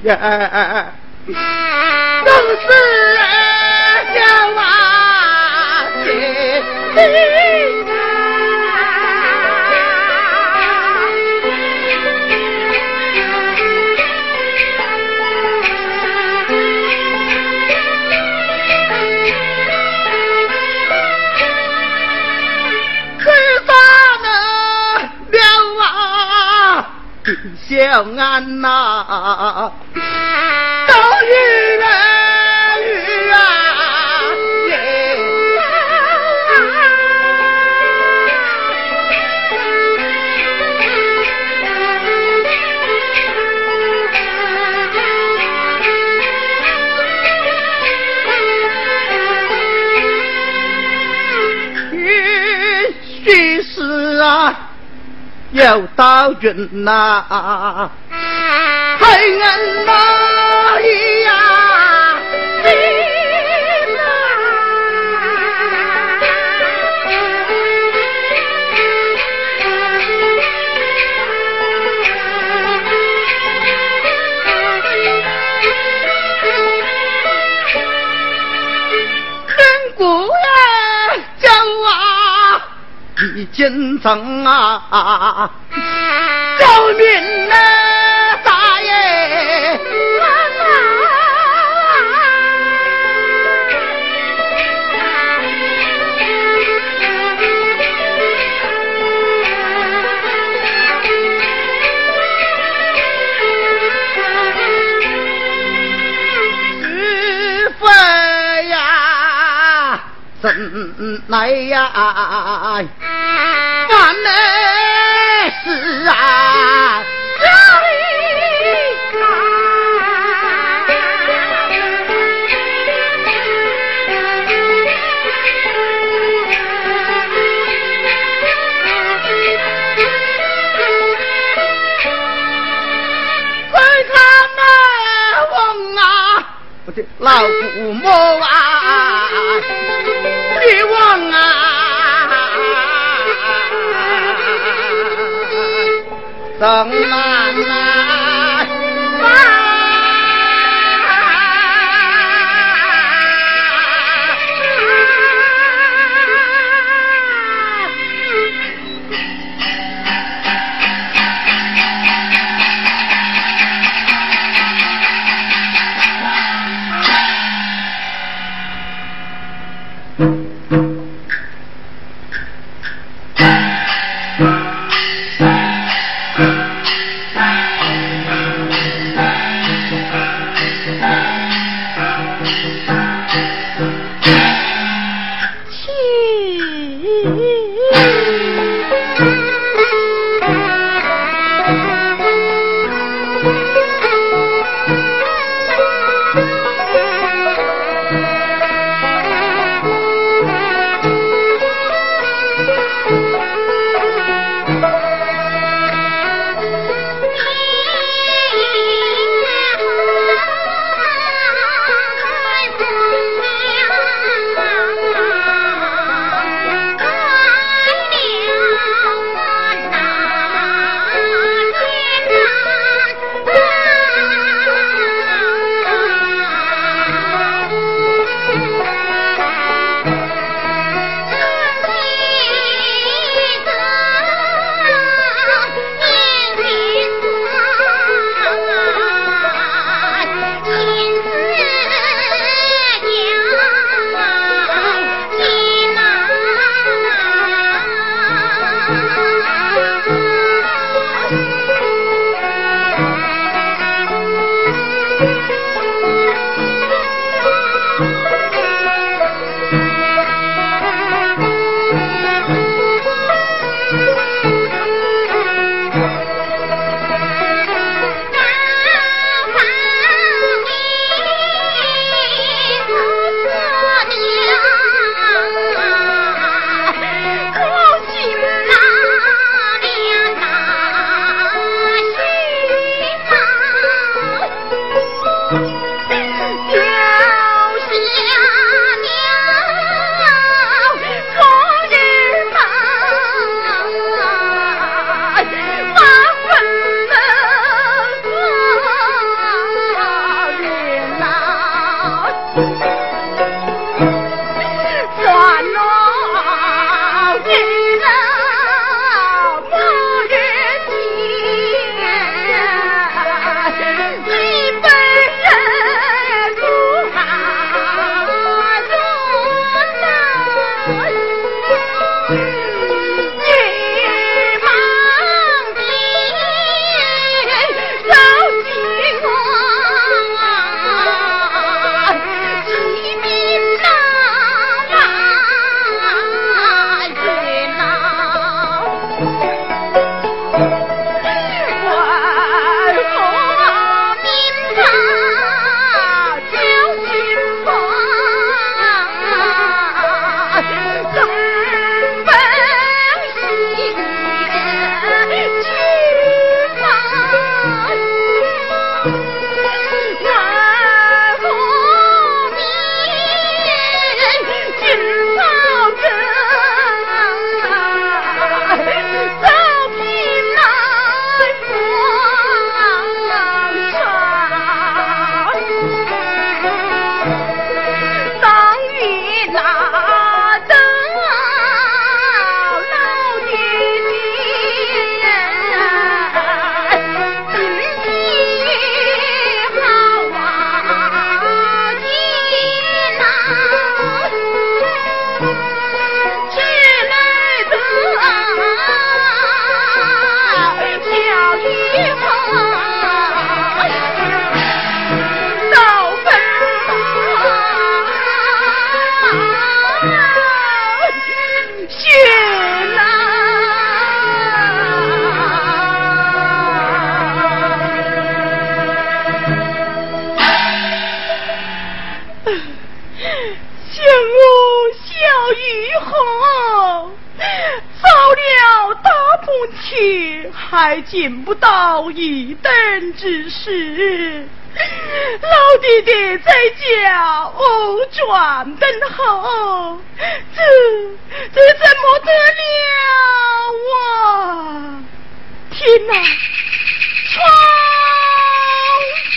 别呀，都是小娃姐弟。小安呐，都有道君呐，海恩呐金城啊，救命啊，大爷！师傅呀，怎来呀？万难事啊，家里快看那王啊，我的老父母啊，怎难来？还尽不到一等之事，老弟弟在家哦转等候，这这怎么得了啊？天哪，窗前。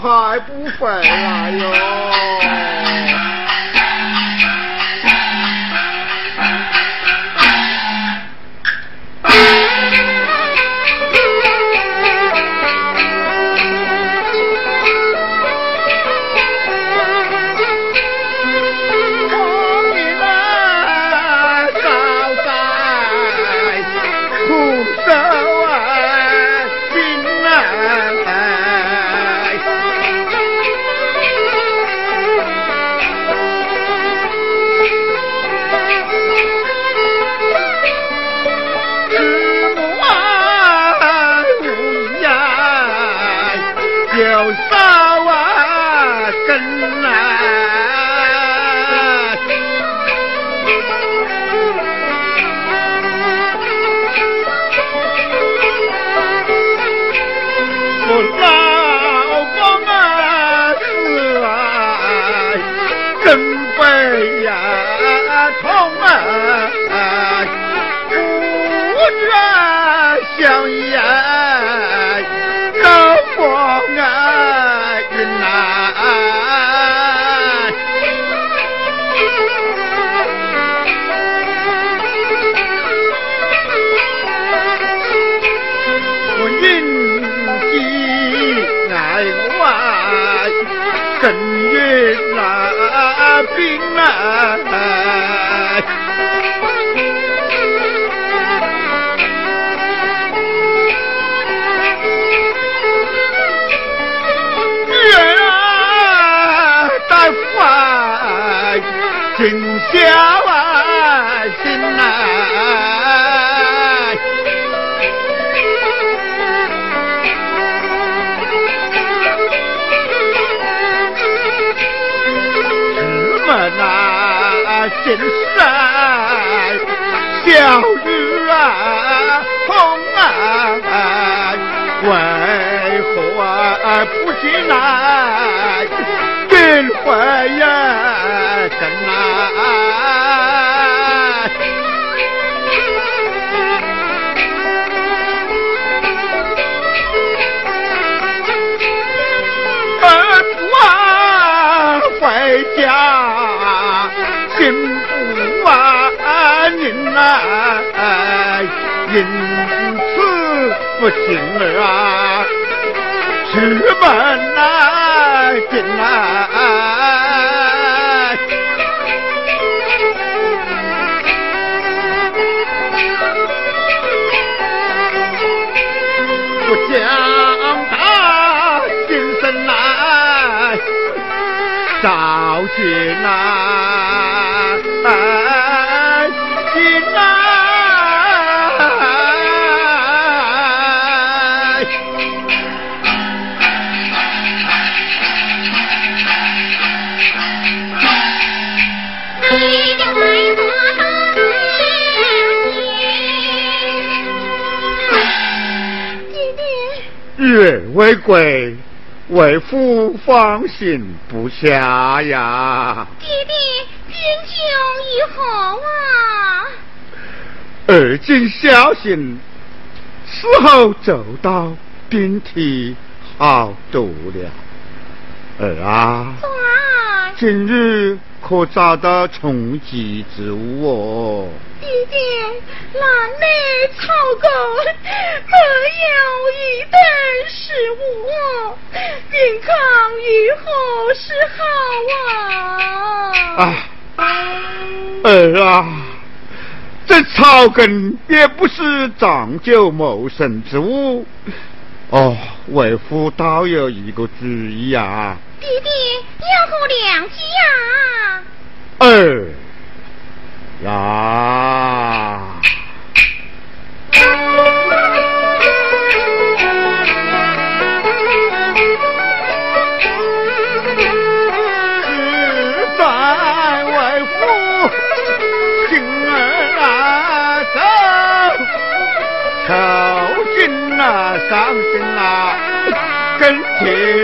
还不回来哟？啊啊啊啊啊啊这山小女啊，好难心儿啊直奔为贵，为父放心不下呀。爹爹，天将以后啊？儿今小心，死后走到顶替好多了。儿啊，今日可找到充饥之物哦。弟弟，那内草根没有一袋食物，健康以后是好啊。啊，儿啊，这草根也不是长久谋生之物。哦，为父倒有一个主意啊。弟弟，有何良计啊？儿。呀！实在为父心儿走，愁心啊，伤心啊，跟前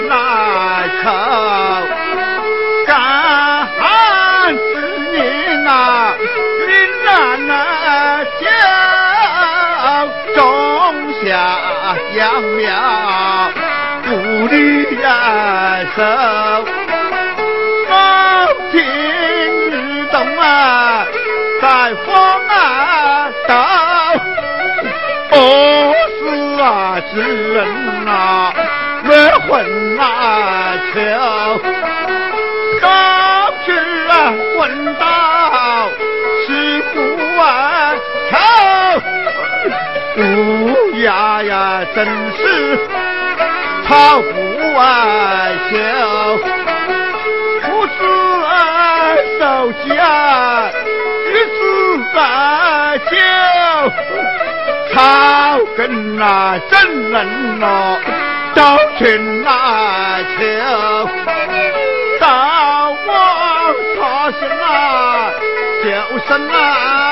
来愁，干叫种下秧苗，不离呀手，高天日东啊，在风啊道，不是啊之人啊，冤魂啊。哎呀真是。草不外秀，父子守家，日子在久。草根啊，真人呐，都全来求。到我他乡啊，就生啊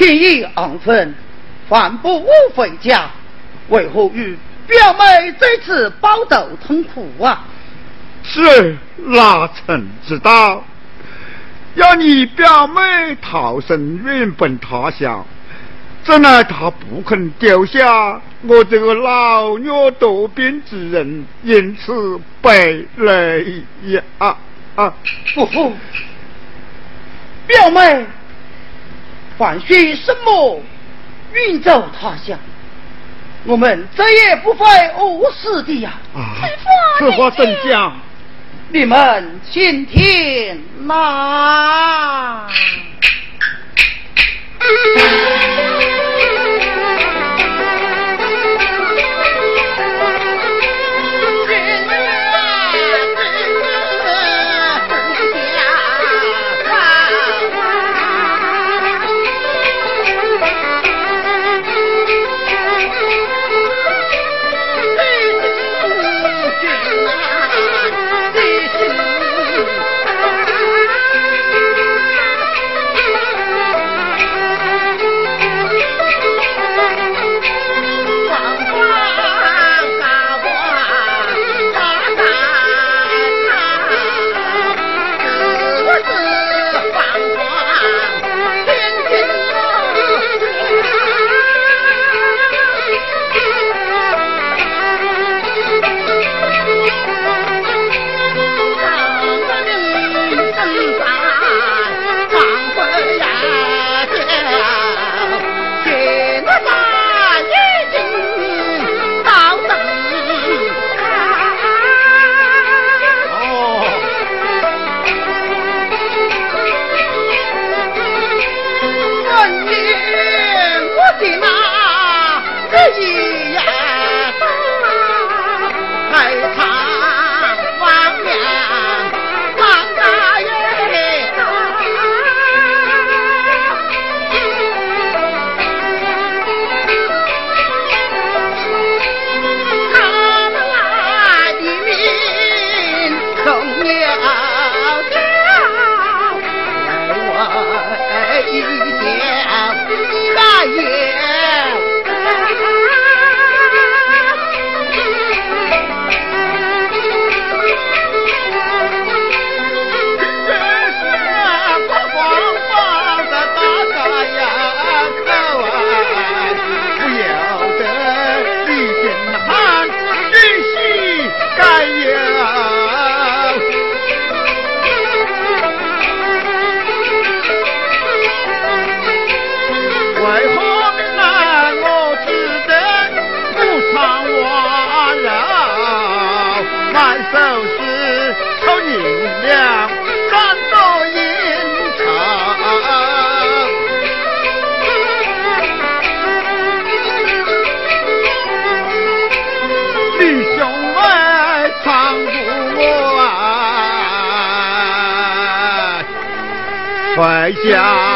天意昂分，反不回家，为何与表妹在此抱头痛哭啊？是哪曾知道，要你表妹逃生远奔他乡，怎奈她不肯丢下我这个老弱多病之人，因此被累呀啊啊！不父，表妹。还需什么远走他乡？我们再也不会饿死的呀！啊，此话怎讲？你们请听那。回家。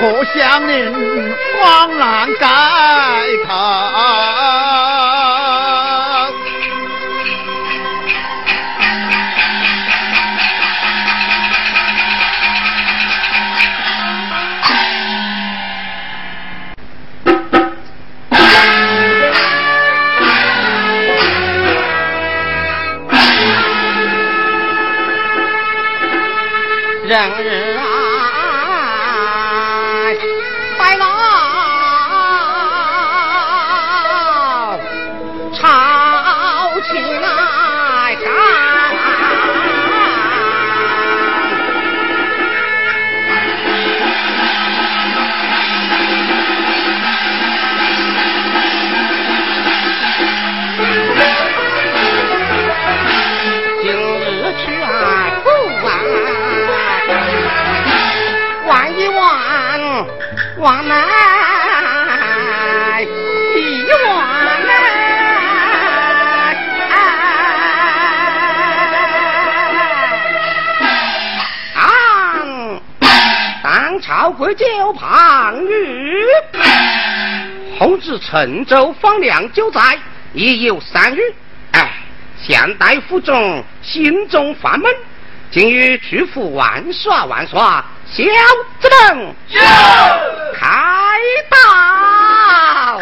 何乡邻慌难改头。酒旁玉，弘治陈州方良酒在，已有三日。哎，现代府中心中烦闷，今欲去府玩耍玩耍。小子们，开道！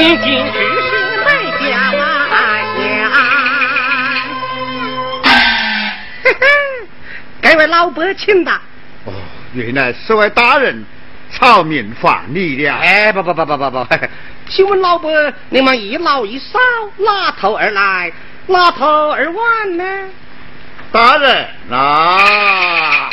你今日是来家宴。嘿嘿，该为老伯请的。哦，原来是位大人，草民犯礼了。哎，不不不不不不，请问老伯，你们一老一少，哪头而来，哪头而往呢？大人啊！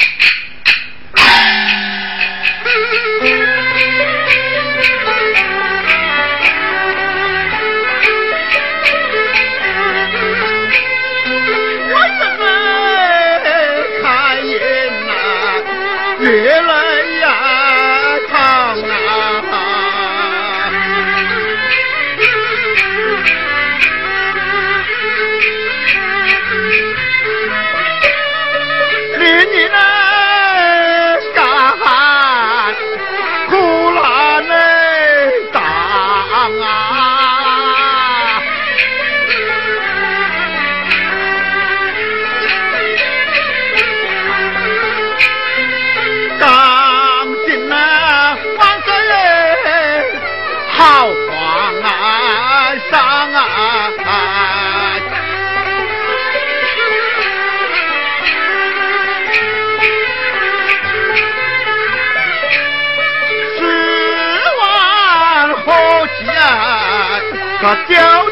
got.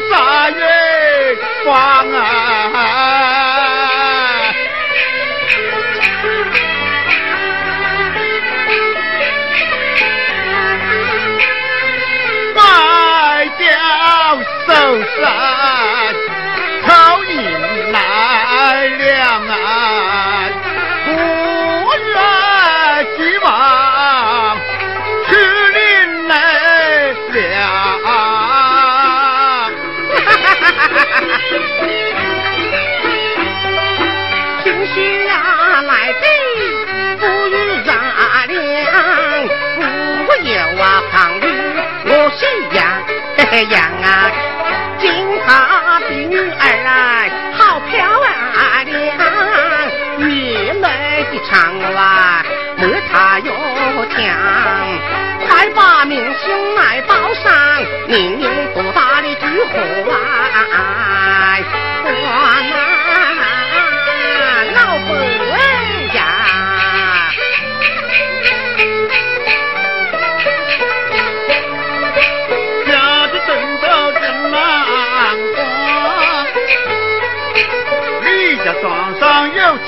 这样啊金发的女儿啊好漂亮你们的长啊没他有强快把明星来报上明明不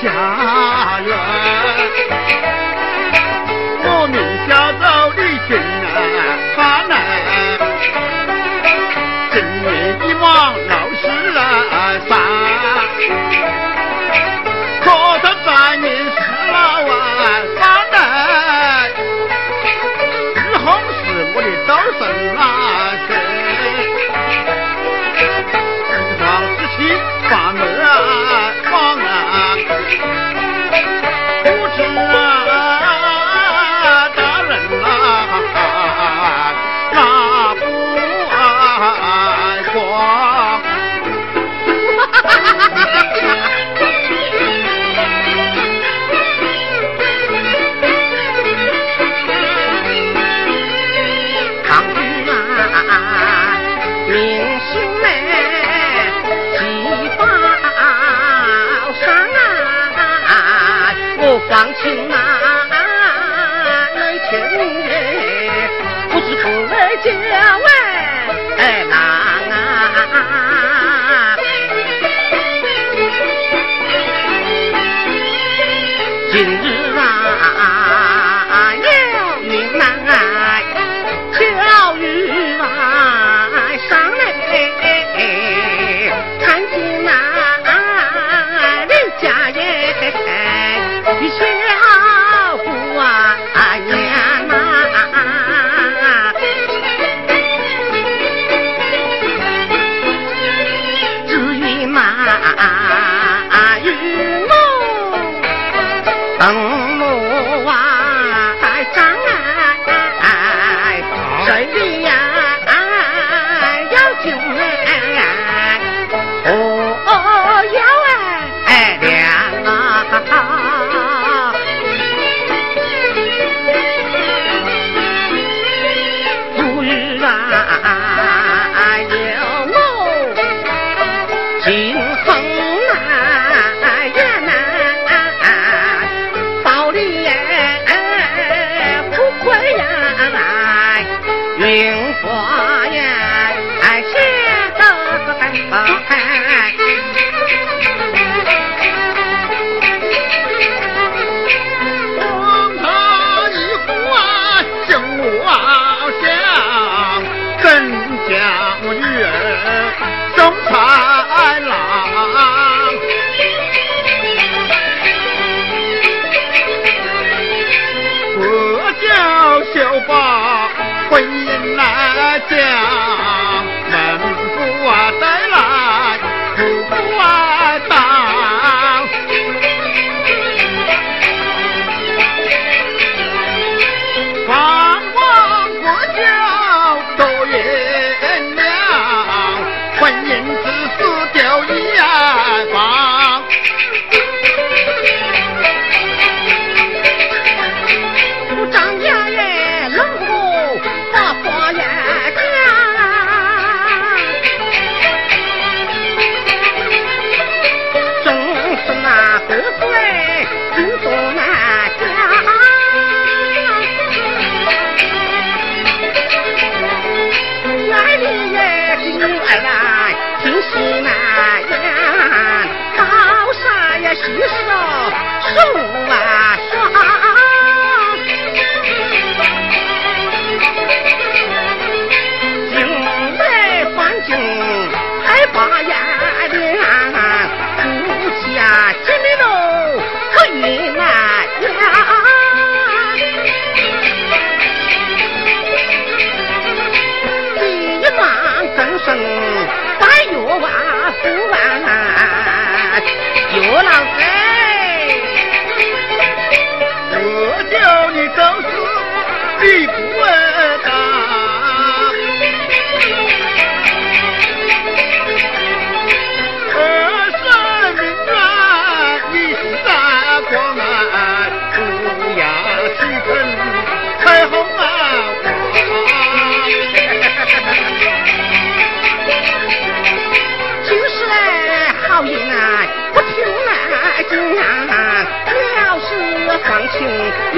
假我老哎，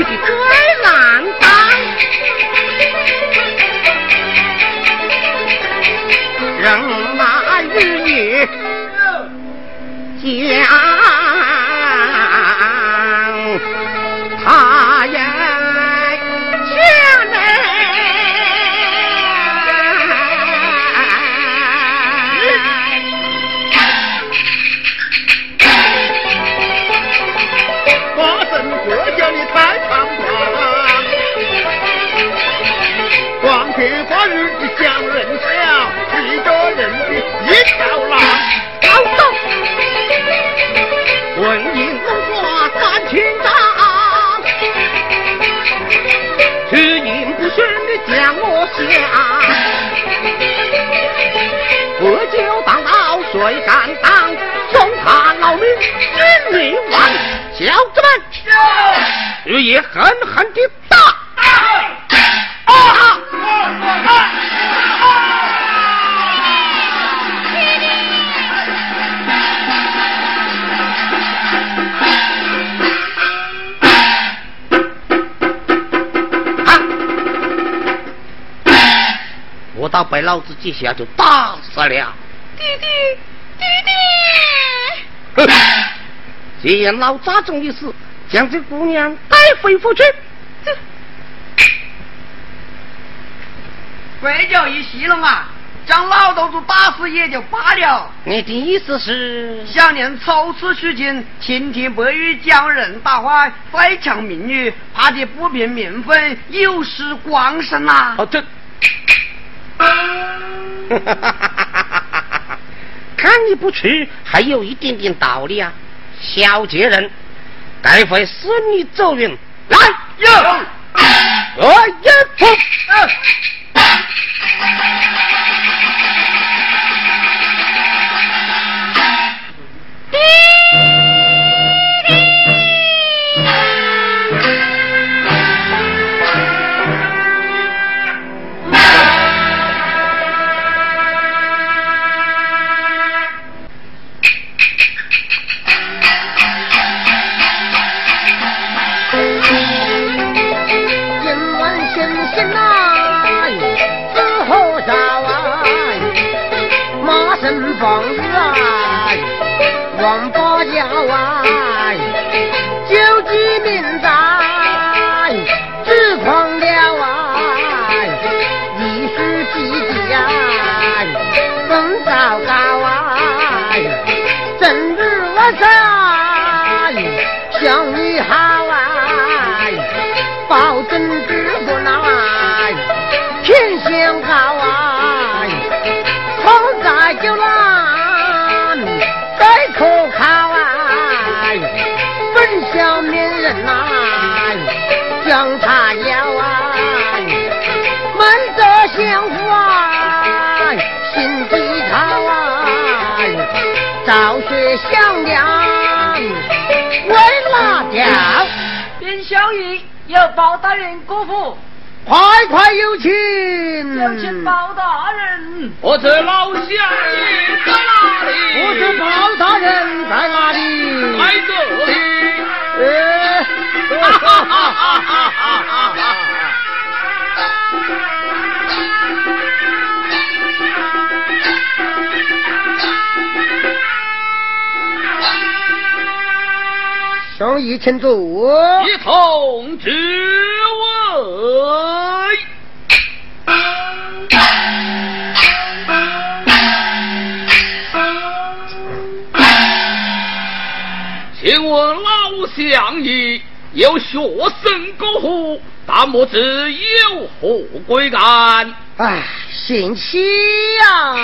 你的最难当，人马日夜讲光天化日的叫人笑，一个人的一条狼。走走，问银龙华三千丈，只因不选的将我下，喝酒当道谁敢当？送他老命金泥丸，小子们，日夜狠狠的打！啊！被老子几下就打死了。弟弟，弟弟，既然老扎中的事，将这姑娘带回府去。贵教一息了嘛，将老头子打死也就罢了。你的意思是？想念抽丝取经，晴天白雨将人打坏，再强民女，怕的不平民愤，有失光生呐、哦，这。看你不去，还有一点点道理啊！小杰人，待会使你走运。来，有，我一出。今晚星星啊，香为哪条？边小玉有包大人过府，快快有请！有请包大人。我这老乡在哪里？我这包大人在哪里？在这里。呃，哈哈哈哈哈哈！兄弟，请坐。一同之位。请问老相爷，有学生过户，但不知有何贵干？哎，贤妻呀！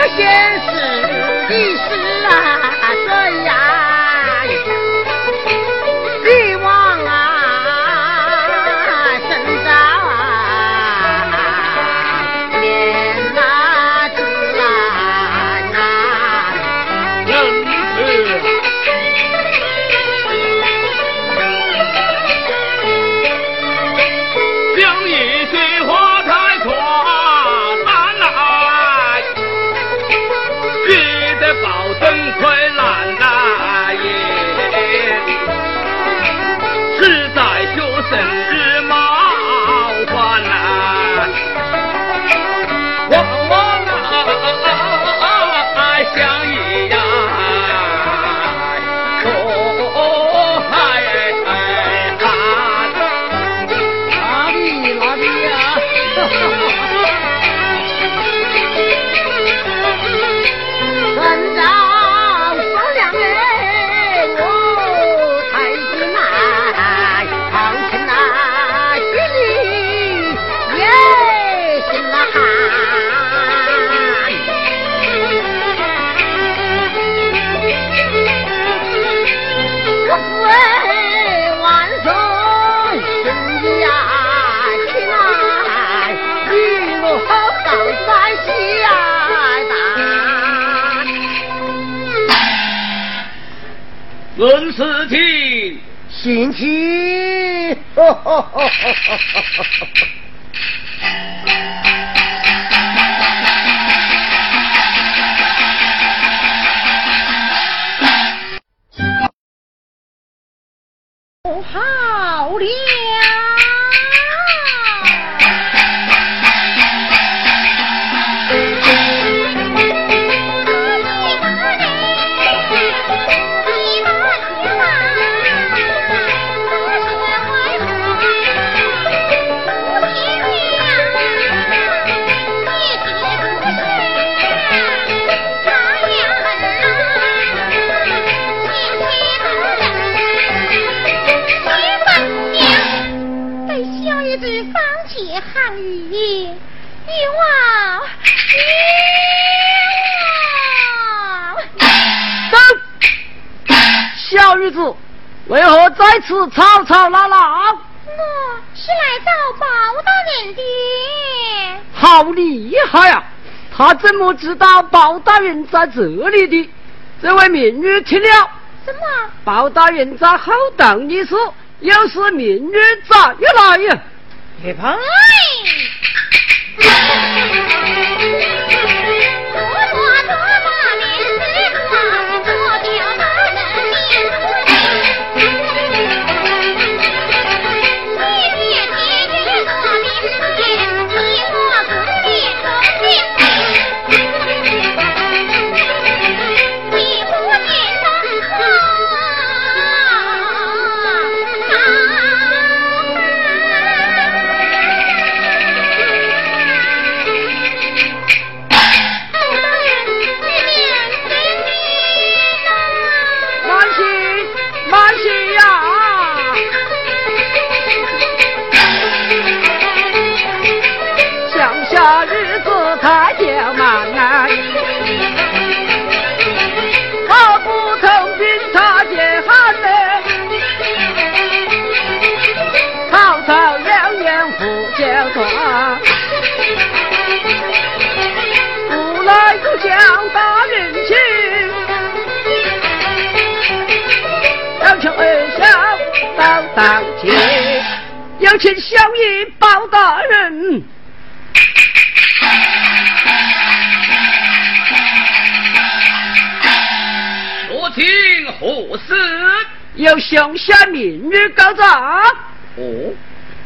不现实的事论事情，心情。为此吵吵闹闹？我是来找包大人的。好厉害呀！他怎么知道包大人在这里的？这位民女听了。什么？包大人在后堂的事，又是民女咋又来呀？别怕。当今有请小爷包大人。说清何事？要向下民女告状。哦，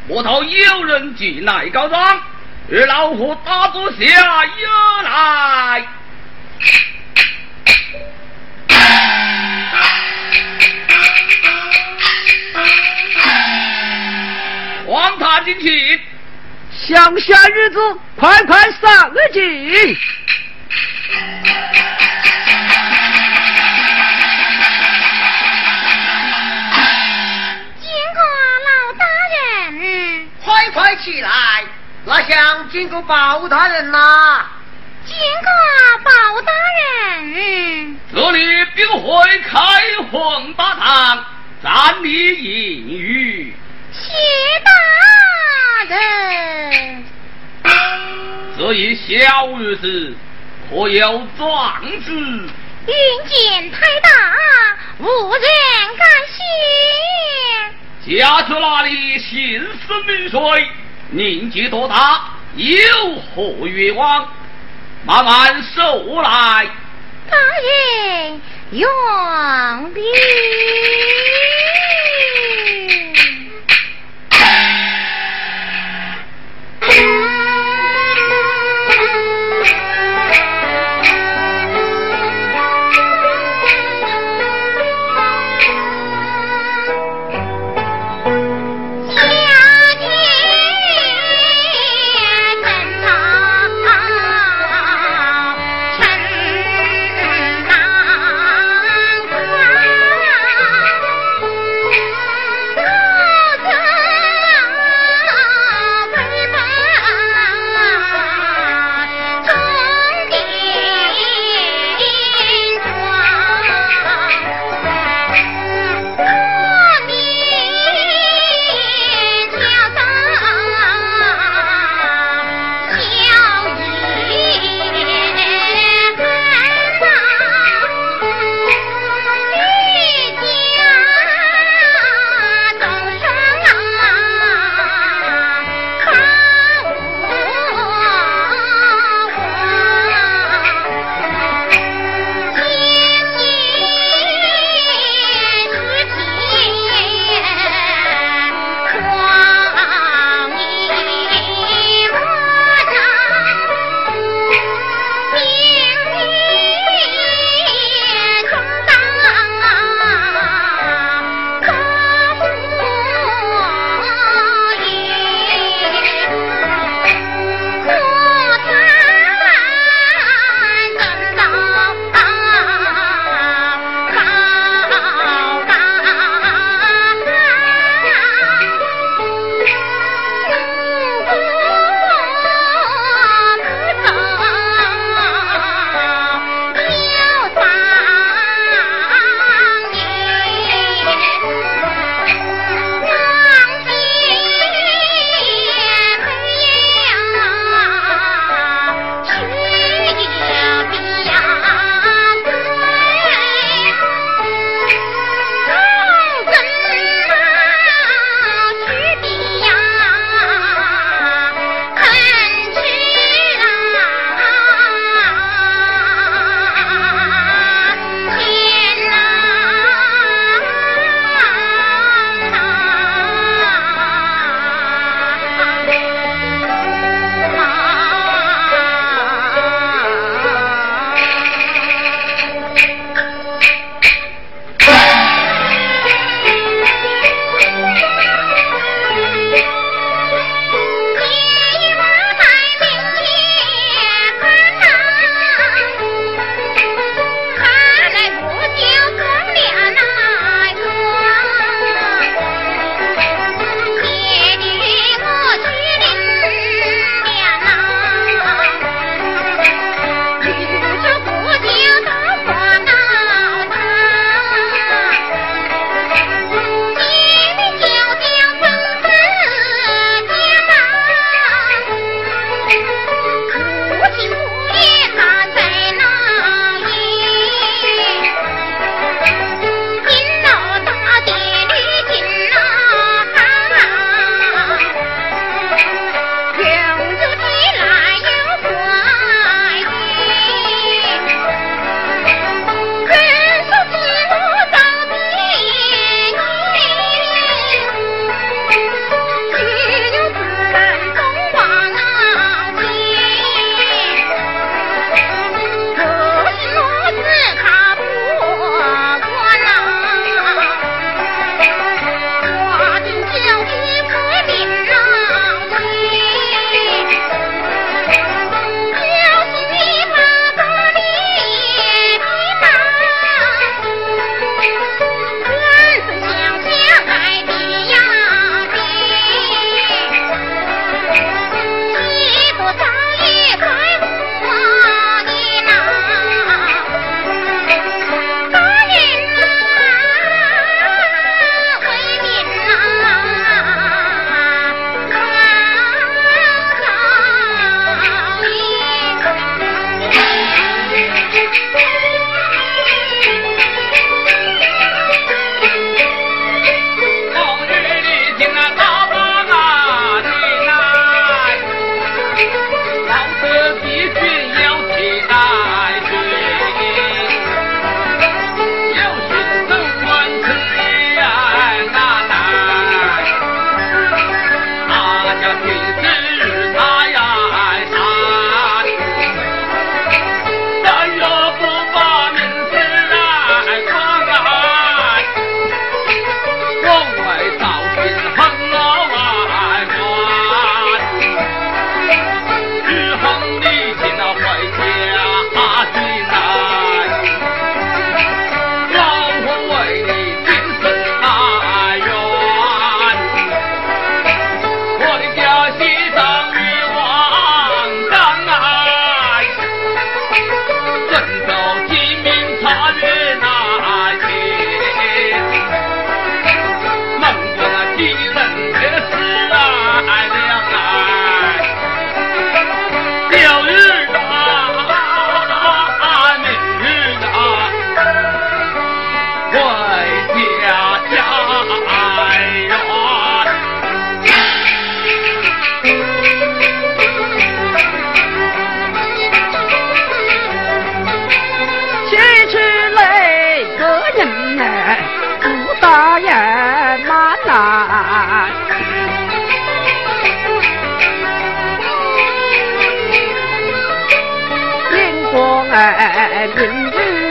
我头有人进来告状，与老虎打坐下，有来。王塔进去，乡下日子快快上进。快快起来！那想见过包大人呐？见过包大人。这里并会开黄大堂，暂理言语。谢大人。这一小日子可有壮志？云见太大，无人敢谢。家住哪里？姓氏名谁？年纪多大？有何愿望？慢慢说来。大人用笔。什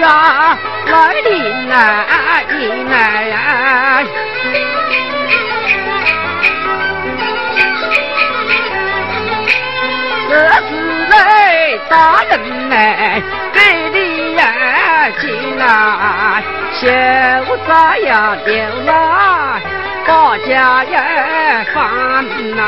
来临来临来。这是来大人来给你呀进来，小子呀丢来，把家也放来。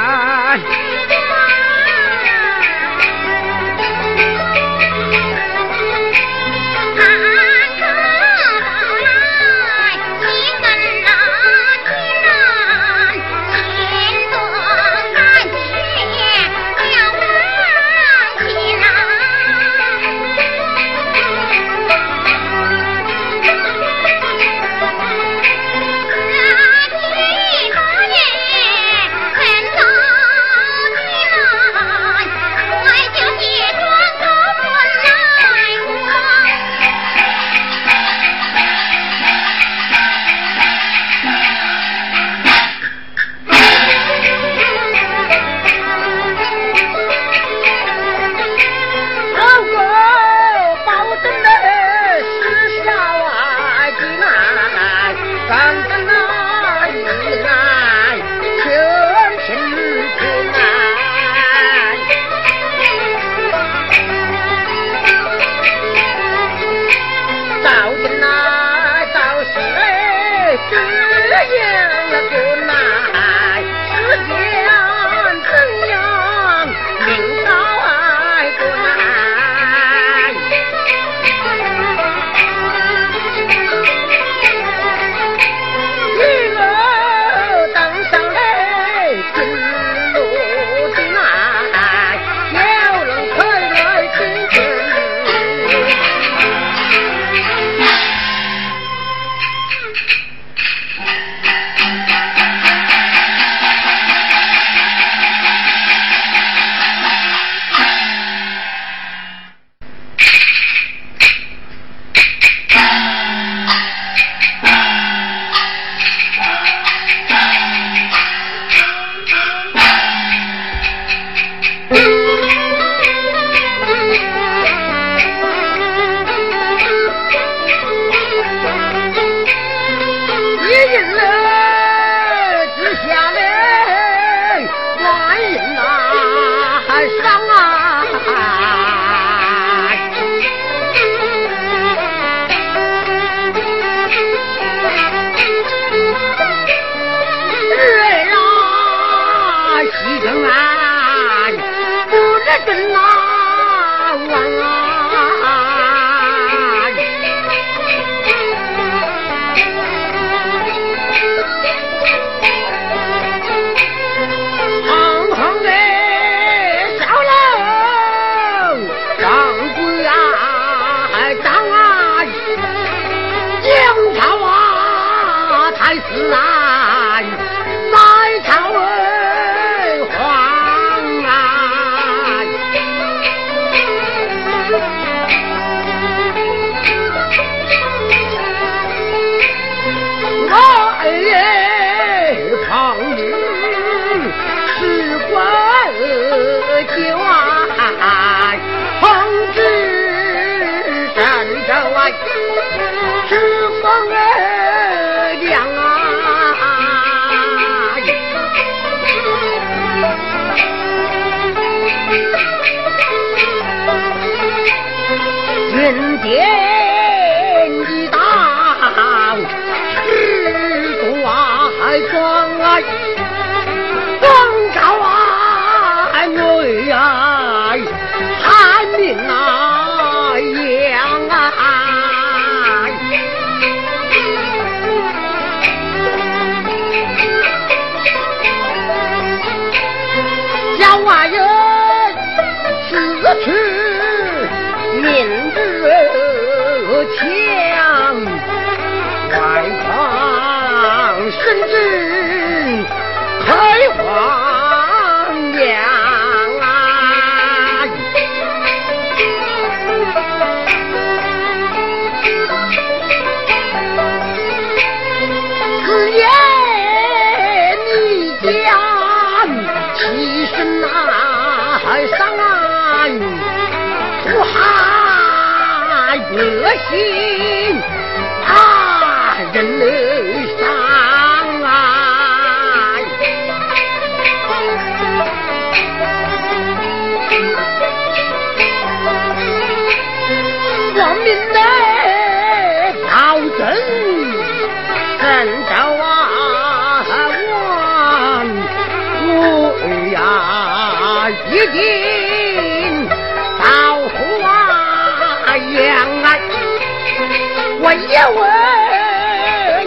一问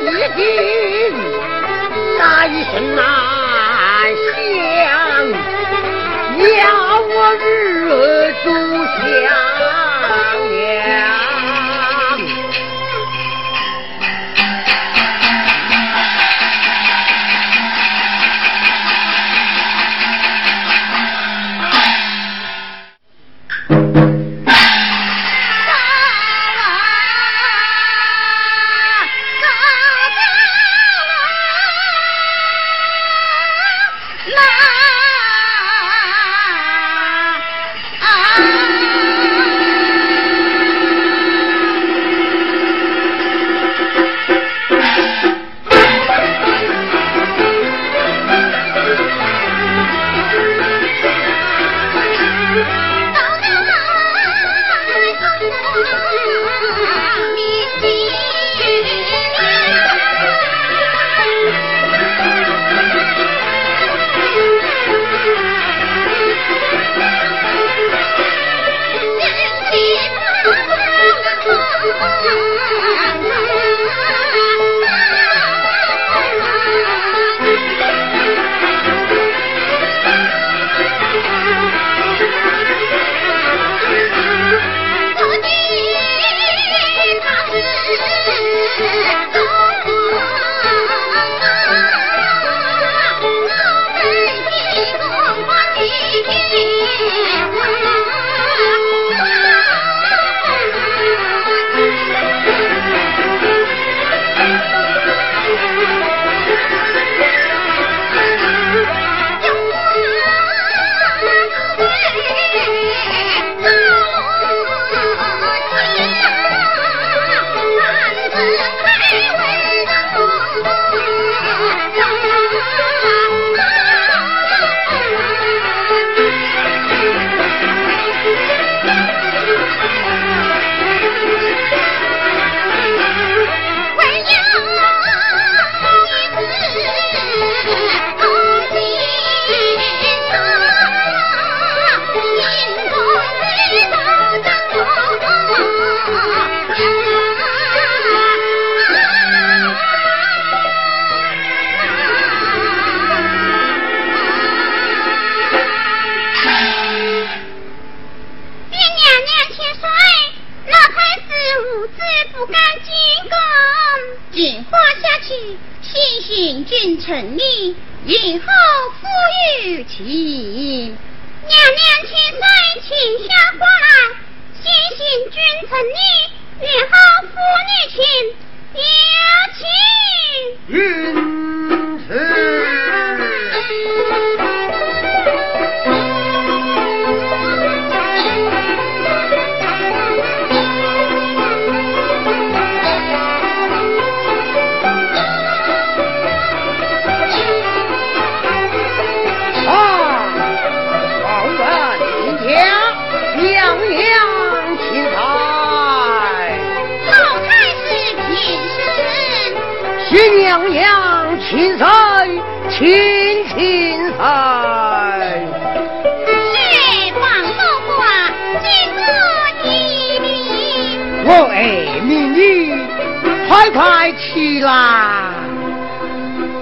一定大声呐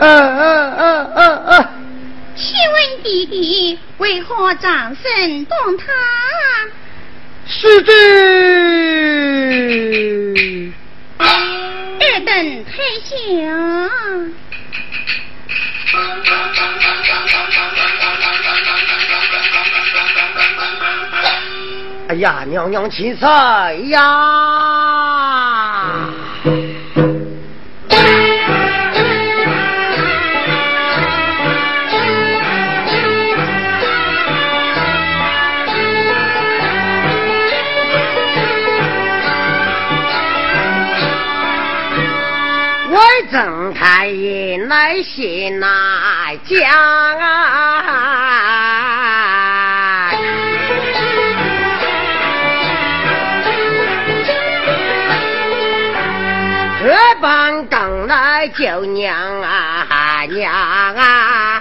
嗯请问弟弟为何掌声动他是这二等太行哎呀娘娘奇才呀！睁开眼来醒来讲啊，这帮等来救娘啊娘啊！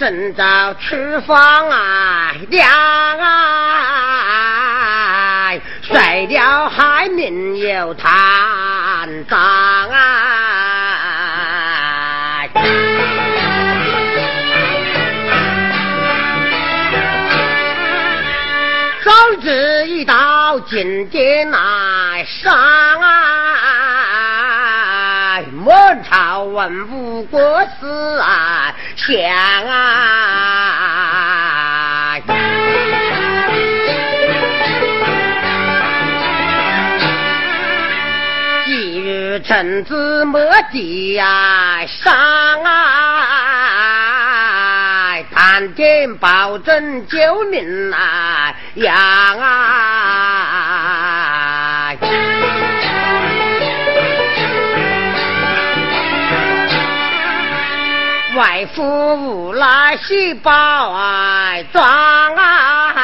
正早吃饭啊，娘啊！睡了还没有贪脏啊！早知一到今天来上啊，满朝文武国事啊！想啊，今日臣子莫地呀上啊，谈天保证救命啊养啊。外父无来细胞啊，装啊，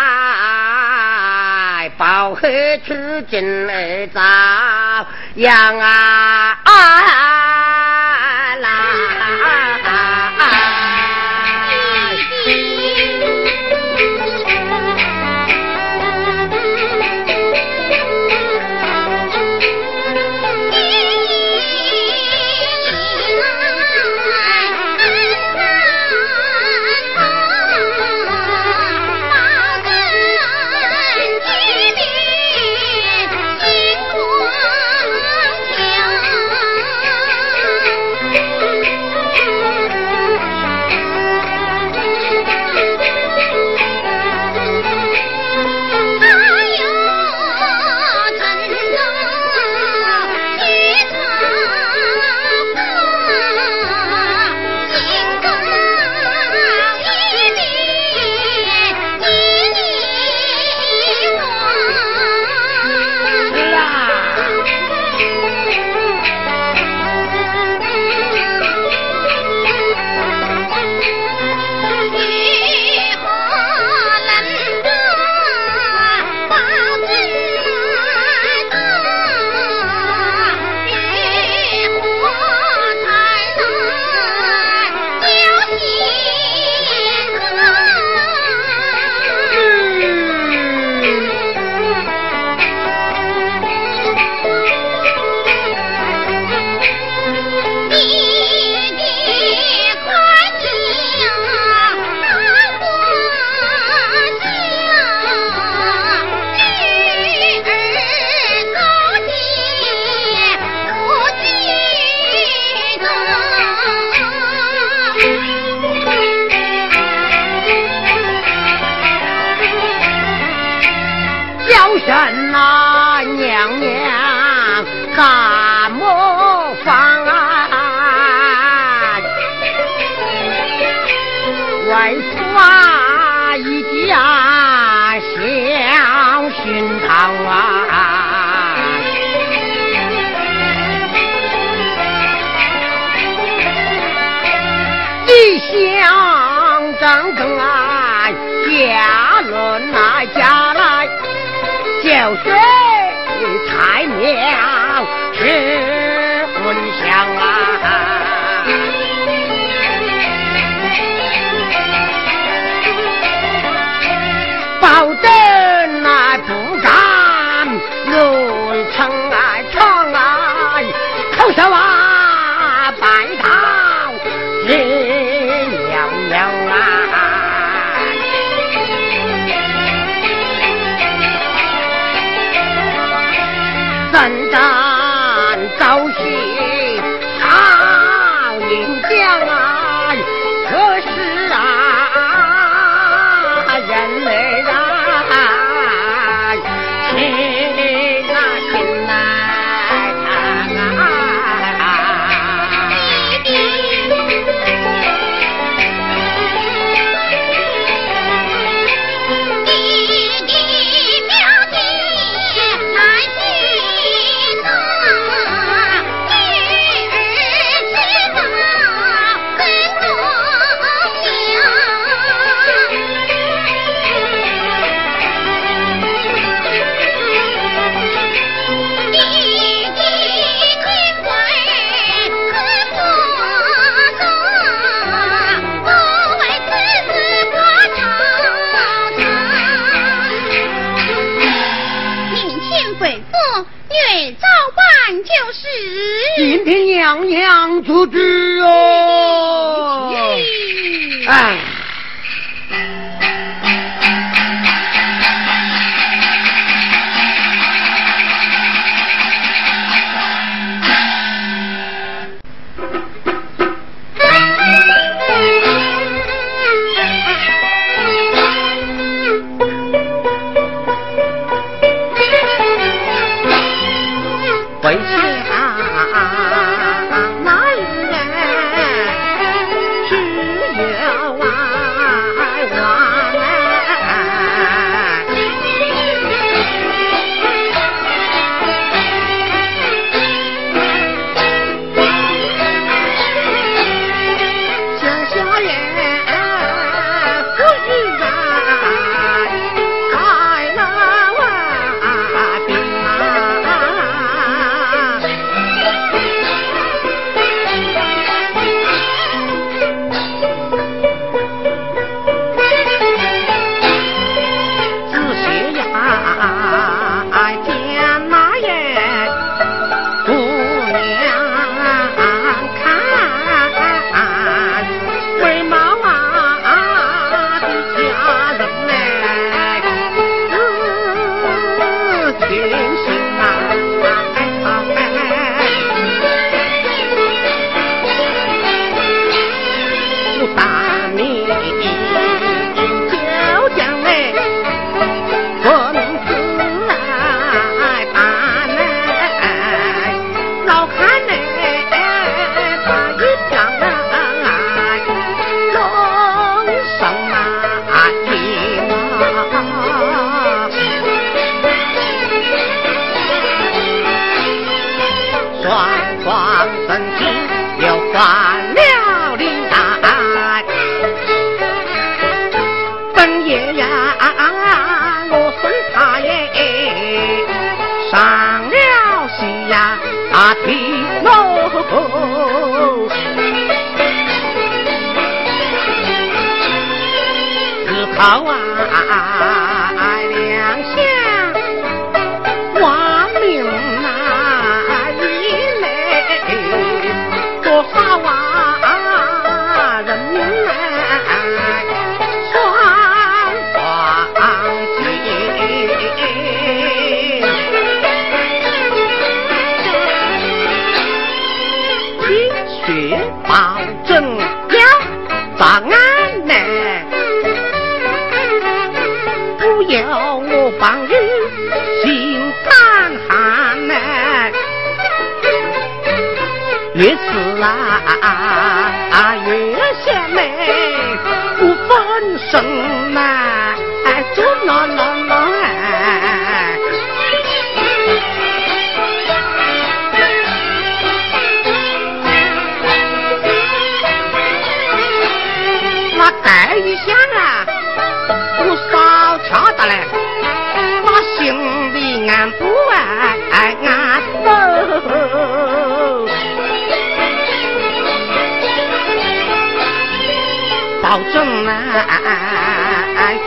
包黑出进来遭养啊。啊啊娘娘出去哟。正啊啊啊哎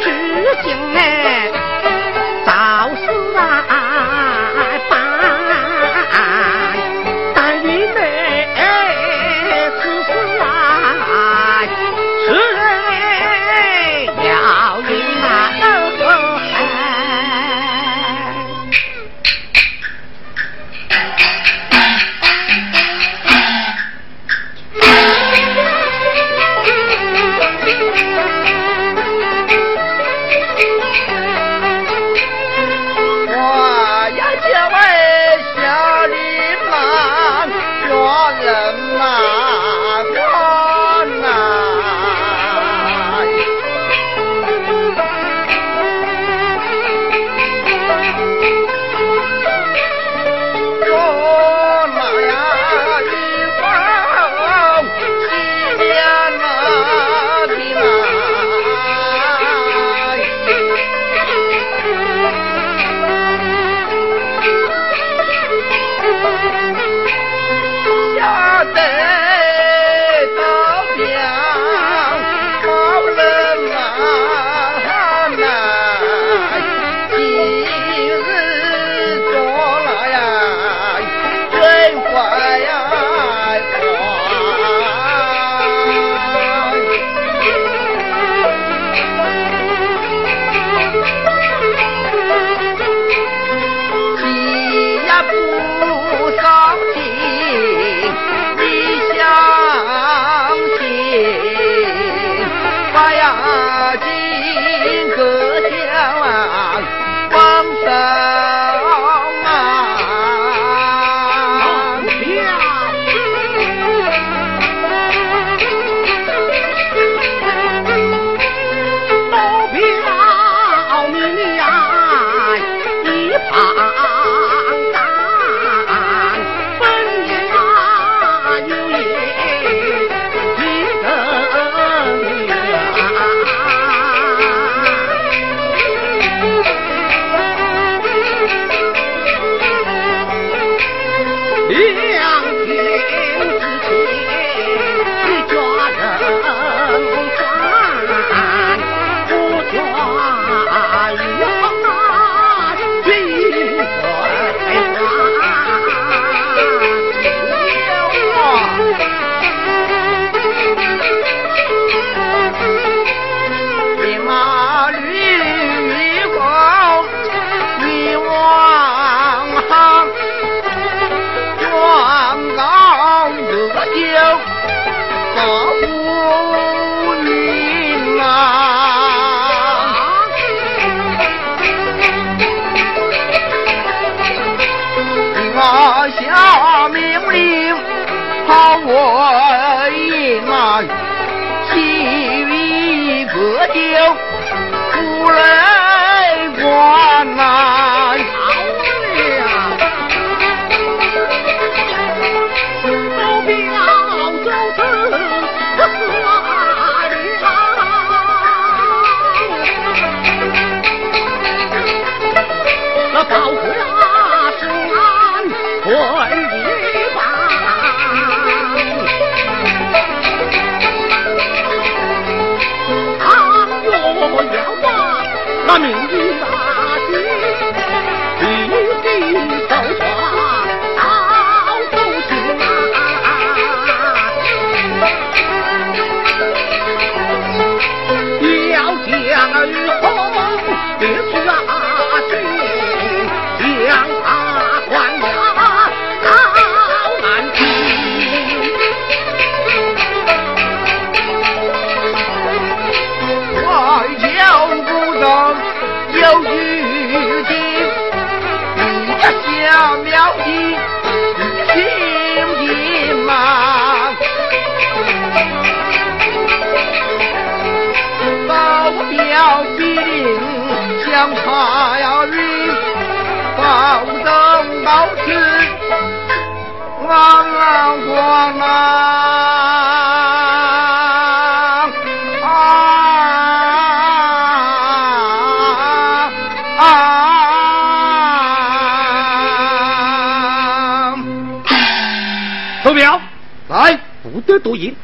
得多言，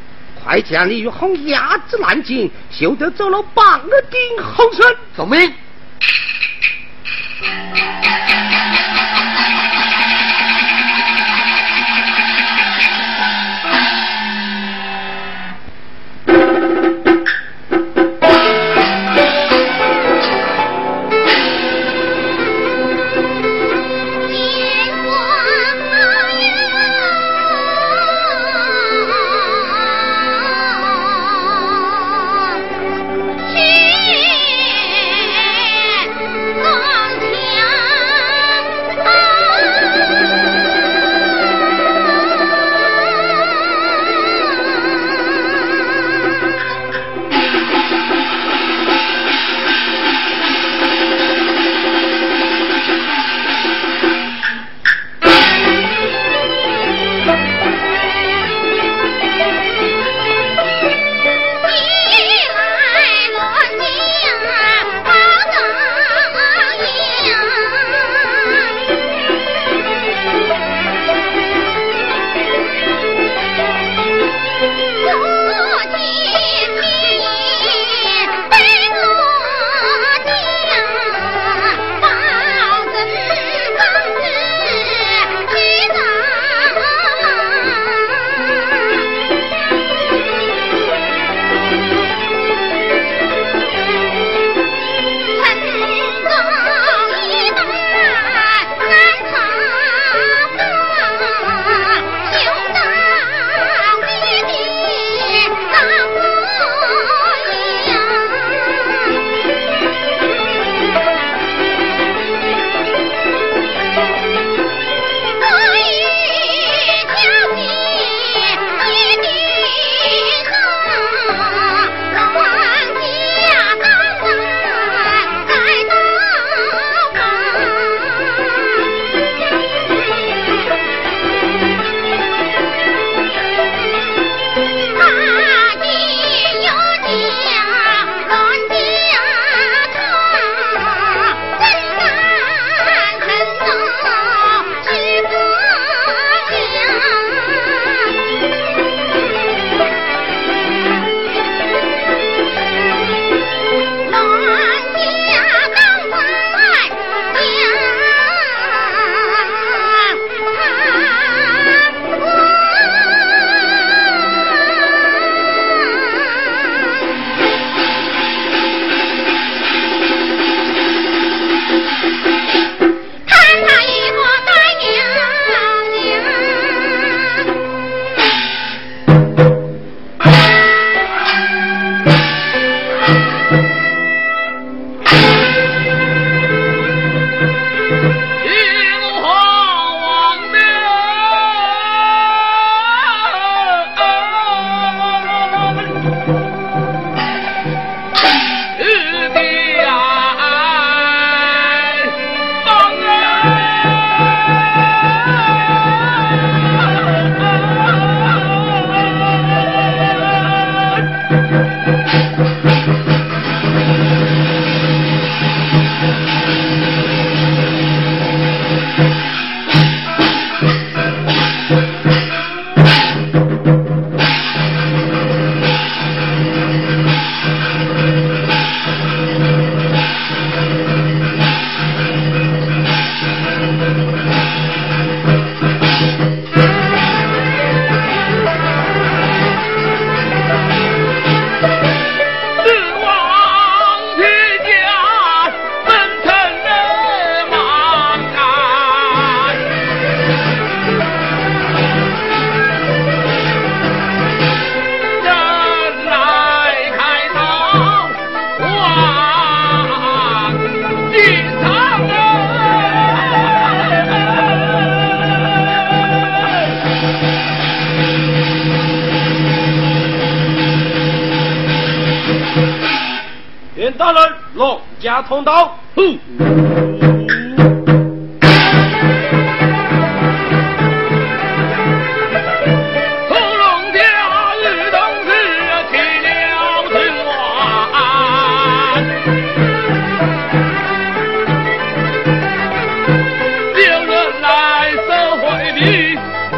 快将李玉红压制南京，休得走了半个丁后生。遵命。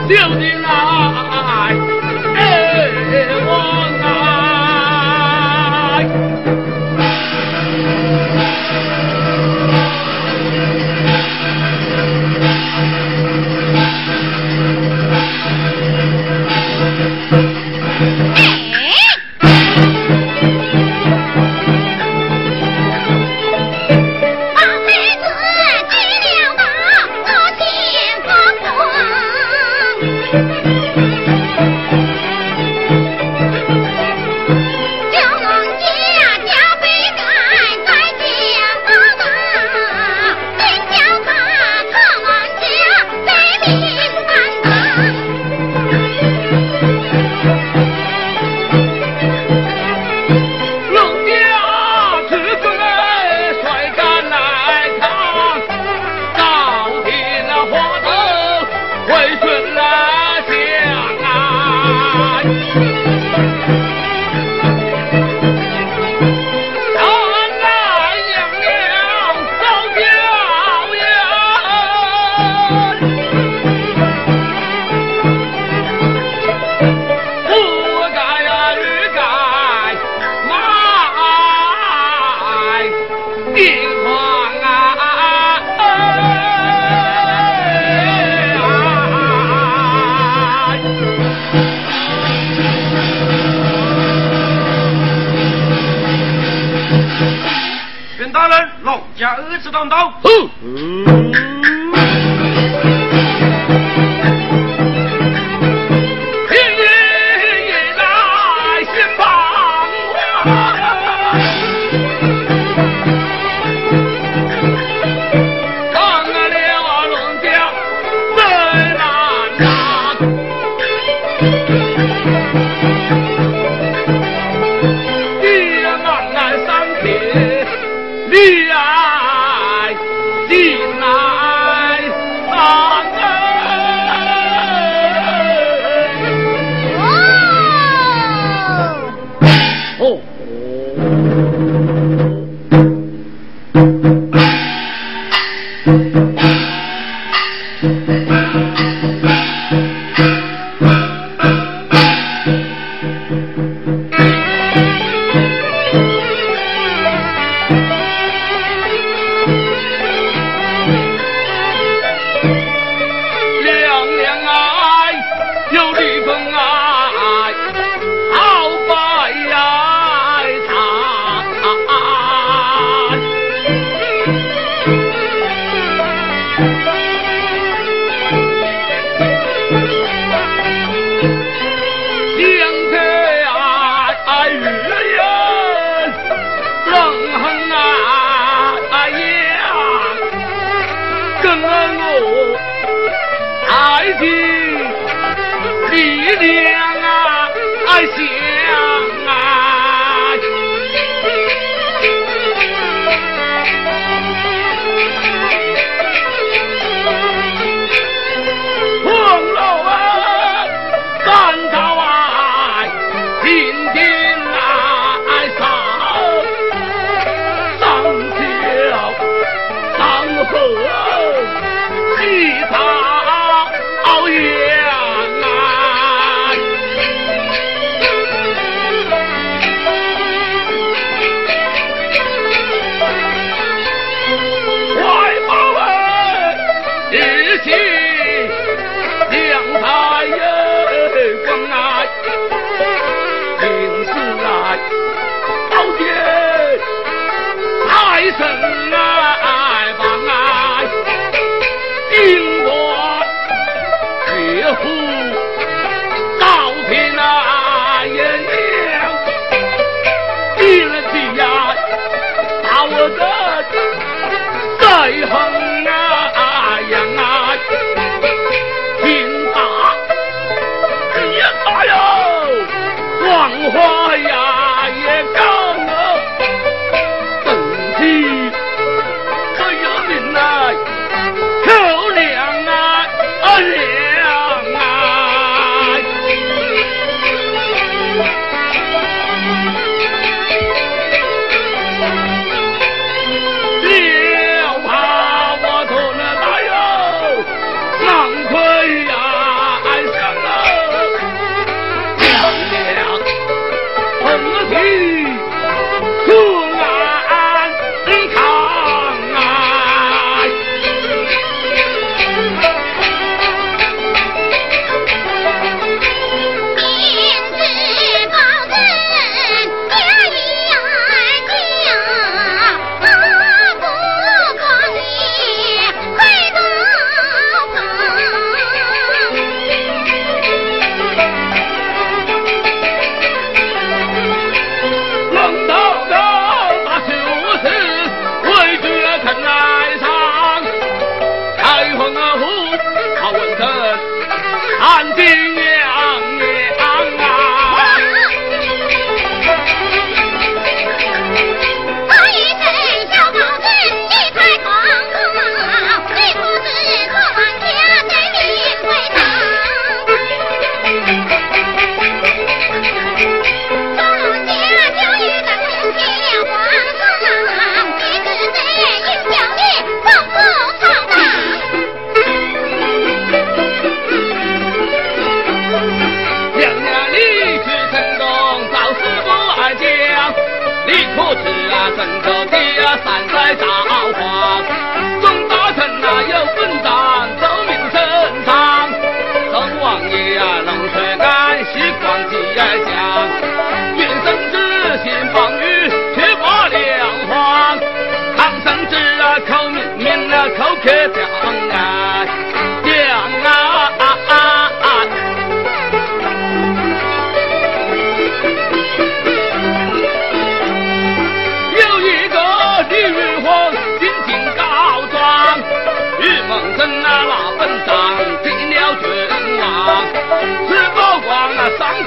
叫你来。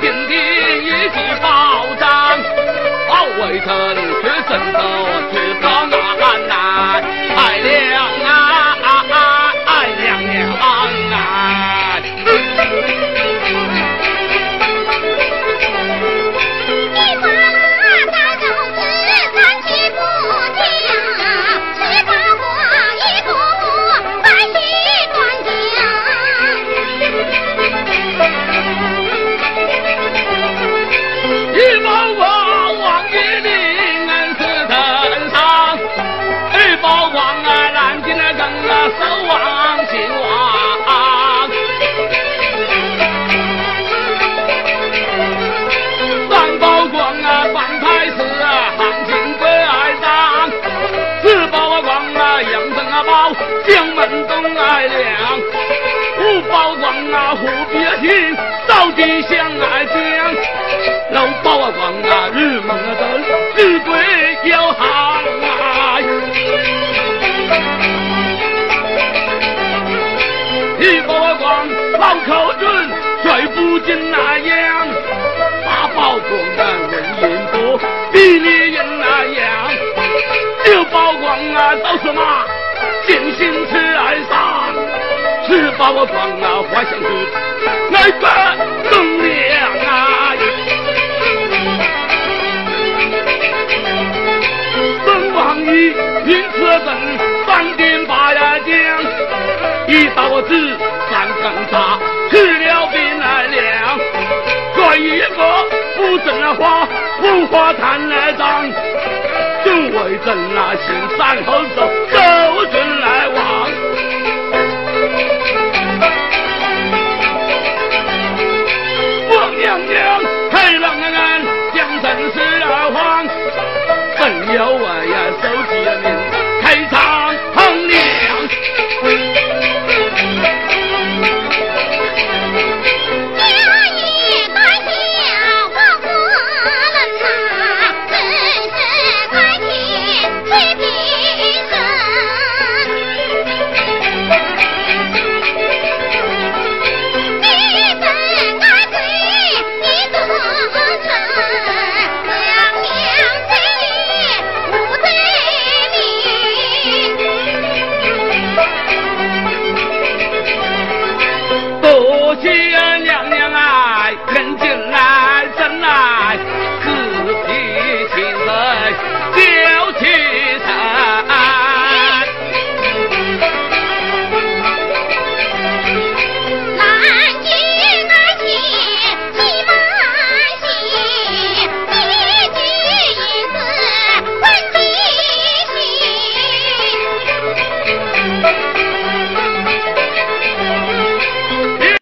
天地一起包张，保卫城，决胜仗。啊护别心，早地相爱将，老宝啊光啊日梦啊灯，日对要行啊，一宝啊光老口准，帅不进那样，八宝光啊文银多，比你人那样，六宝光啊都是马。尽心吃爱上，吃把我装啊花香去，爱个能量啊！本王一因此等三点八呀将，一刀子三更茶，吃了病来凉，做一个不正花，不花贪来脏。为朕那行三后走，走准有我